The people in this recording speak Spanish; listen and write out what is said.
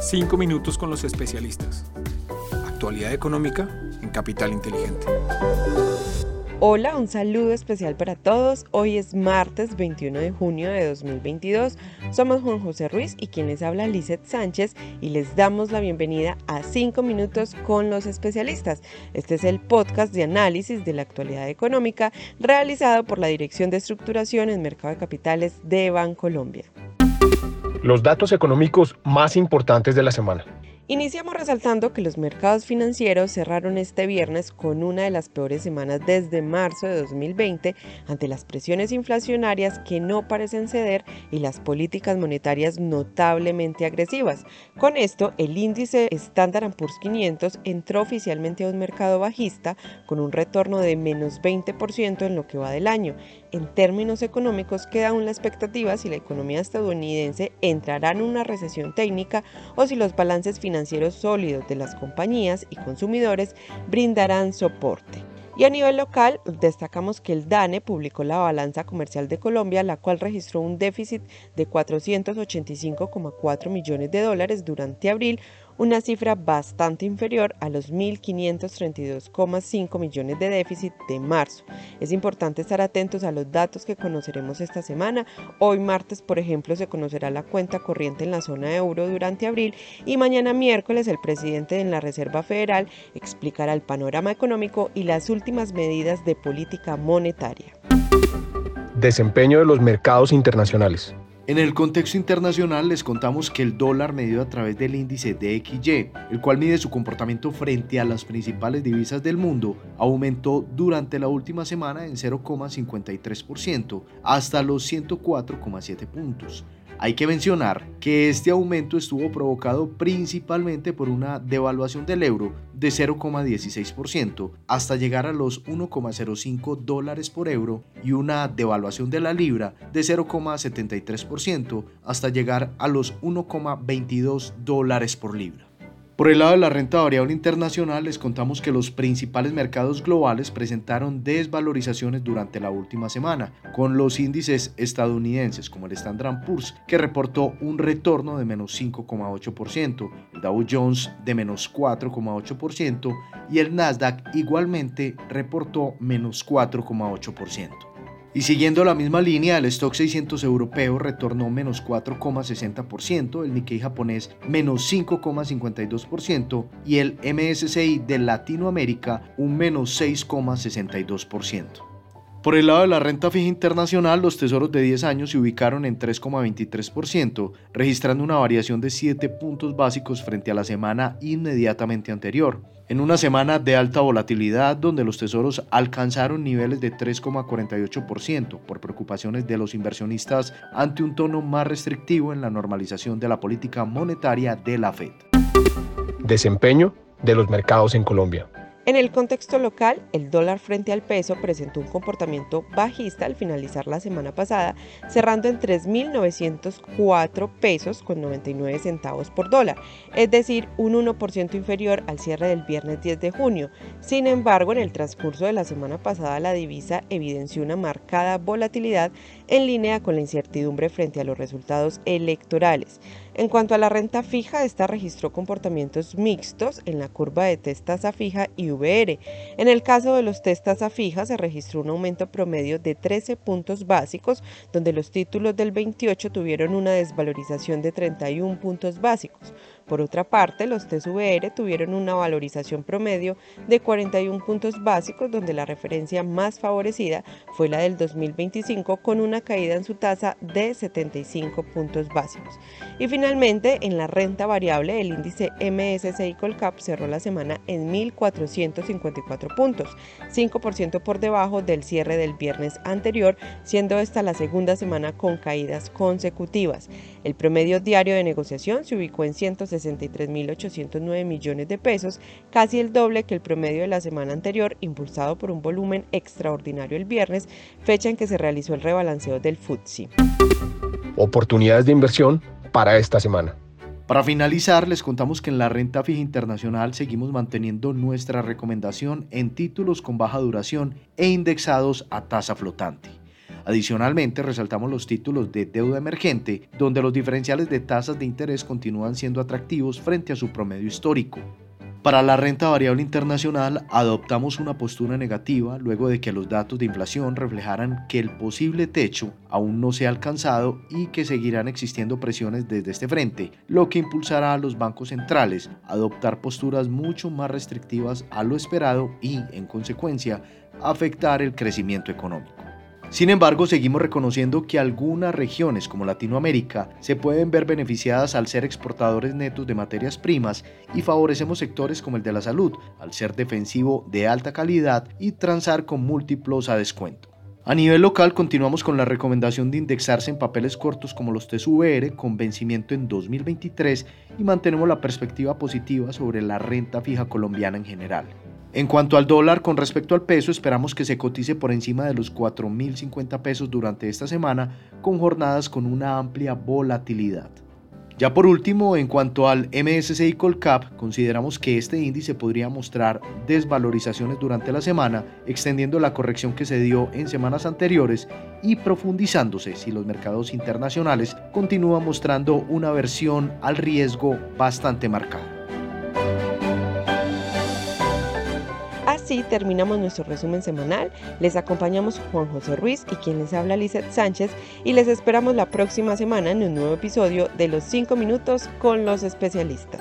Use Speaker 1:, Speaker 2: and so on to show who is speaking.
Speaker 1: Cinco minutos con los especialistas. Actualidad económica en Capital Inteligente.
Speaker 2: Hola, un saludo especial para todos. Hoy es martes 21 de junio de 2022. Somos Juan José Ruiz y quien les habla Lizeth Sánchez y les damos la bienvenida a 5 minutos con los especialistas. Este es el podcast de análisis de la actualidad económica realizado por la Dirección de Estructuración en Mercado de Capitales de Bancolombia.
Speaker 3: Los datos económicos más importantes de la semana.
Speaker 2: Iniciamos resaltando que los mercados financieros cerraron este viernes con una de las peores semanas desde marzo de 2020 ante las presiones inflacionarias que no parecen ceder y las políticas monetarias notablemente agresivas. Con esto, el índice Standard Poor's 500 entró oficialmente a un mercado bajista con un retorno de menos 20% en lo que va del año. En términos económicos, queda aún la expectativa si la economía estadounidense entrará en una recesión técnica o si los balances sólidos de las compañías y consumidores brindarán soporte. Y a nivel local, destacamos que el DANE publicó la balanza comercial de Colombia, la cual registró un déficit de 485,4 millones de dólares durante abril, una cifra bastante inferior a los 1.532,5 millones de déficit de marzo. Es importante estar atentos a los datos que conoceremos esta semana. Hoy martes, por ejemplo, se conocerá la cuenta corriente en la zona euro durante abril y mañana miércoles el presidente de la Reserva Federal explicará el panorama económico y las últimas medidas de política monetaria.
Speaker 3: Desempeño de los mercados internacionales.
Speaker 4: En el contexto internacional les contamos que el dólar medido a través del índice DXY, el cual mide su comportamiento frente a las principales divisas del mundo, aumentó durante la última semana en 0,53% hasta los 104,7 puntos. Hay que mencionar que este aumento estuvo provocado principalmente por una devaluación del euro de 0,16% hasta llegar a los 1,05 dólares por euro y una devaluación de la libra de 0,73% hasta llegar a los 1,22 dólares por libra. Por el lado de la renta variable internacional, les contamos que los principales mercados globales presentaron desvalorizaciones durante la última semana, con los índices estadounidenses como el Standard Poor's, que reportó un retorno de menos 5,8%, el Dow Jones de menos 4,8% y el Nasdaq igualmente reportó menos 4,8%. Y siguiendo la misma línea, el stock 600 europeo retornó menos 4,60%, el Nikkei japonés menos 5,52% y el MSCI de Latinoamérica un menos 6,62%. Por el lado de la renta fija internacional, los tesoros de 10 años se ubicaron en 3,23%, registrando una variación de 7 puntos básicos frente a la semana inmediatamente anterior en una semana de alta volatilidad donde los tesoros alcanzaron niveles de 3,48% por preocupaciones de los inversionistas ante un tono más restrictivo en la normalización de la política monetaria de la Fed.
Speaker 3: Desempeño de los mercados en Colombia.
Speaker 2: En el contexto local, el dólar frente al peso presentó un comportamiento bajista al finalizar la semana pasada, cerrando en 3.904 pesos con 99 centavos por dólar, es decir, un 1% inferior al cierre del viernes 10 de junio. Sin embargo, en el transcurso de la semana pasada la divisa evidenció una marcada volatilidad en línea con la incertidumbre frente a los resultados electorales. En cuanto a la renta fija, esta registró comportamientos mixtos en la curva de test tasa fija y En el caso de los test tasa fija se registró un aumento promedio de 13 puntos básicos, donde los títulos del 28 tuvieron una desvalorización de 31 puntos básicos. Por otra parte, los TSVR tuvieron una valorización promedio de 41 puntos básicos, donde la referencia más favorecida fue la del 2025 con una caída en su tasa de 75 puntos básicos. Y finalmente, en la renta variable, el índice MSCI Colcap cerró la semana en 1.454 puntos, 5% por debajo del cierre del viernes anterior, siendo esta la segunda semana con caídas consecutivas. El promedio diario de negociación se ubicó en 160 63.809 millones de pesos, casi el doble que el promedio de la semana anterior, impulsado por un volumen extraordinario el viernes, fecha en que se realizó el rebalanceo del FTSE.
Speaker 3: Oportunidades de inversión para esta semana.
Speaker 4: Para finalizar, les contamos que en la renta fija internacional seguimos manteniendo nuestra recomendación en títulos con baja duración e indexados a tasa flotante. Adicionalmente, resaltamos los títulos de deuda emergente, donde los diferenciales de tasas de interés continúan siendo atractivos frente a su promedio histórico. Para la renta variable internacional adoptamos una postura negativa luego de que los datos de inflación reflejaran que el posible techo aún no se ha alcanzado y que seguirán existiendo presiones desde este frente, lo que impulsará a los bancos centrales a adoptar posturas mucho más restrictivas a lo esperado y, en consecuencia, afectar el crecimiento económico. Sin embargo, seguimos reconociendo que algunas regiones como Latinoamérica se pueden ver beneficiadas al ser exportadores netos de materias primas y favorecemos sectores como el de la salud, al ser defensivo de alta calidad y transar con múltiplos a descuento. A nivel local continuamos con la recomendación de indexarse en papeles cortos como los TSVR con vencimiento en 2023 y mantenemos la perspectiva positiva sobre la renta fija colombiana en general. En cuanto al dólar, con respecto al peso, esperamos que se cotice por encima de los 4.050 pesos durante esta semana, con jornadas con una amplia volatilidad. Ya por último, en cuanto al MSCI Colcap, consideramos que este índice podría mostrar desvalorizaciones durante la semana, extendiendo la corrección que se dio en semanas anteriores y profundizándose si los mercados internacionales continúan mostrando una versión al riesgo bastante marcada.
Speaker 2: Así terminamos nuestro resumen semanal. Les acompañamos Juan José Ruiz y quien les habla Lizeth Sánchez y les esperamos la próxima semana en un nuevo episodio de Los 5 minutos con los especialistas.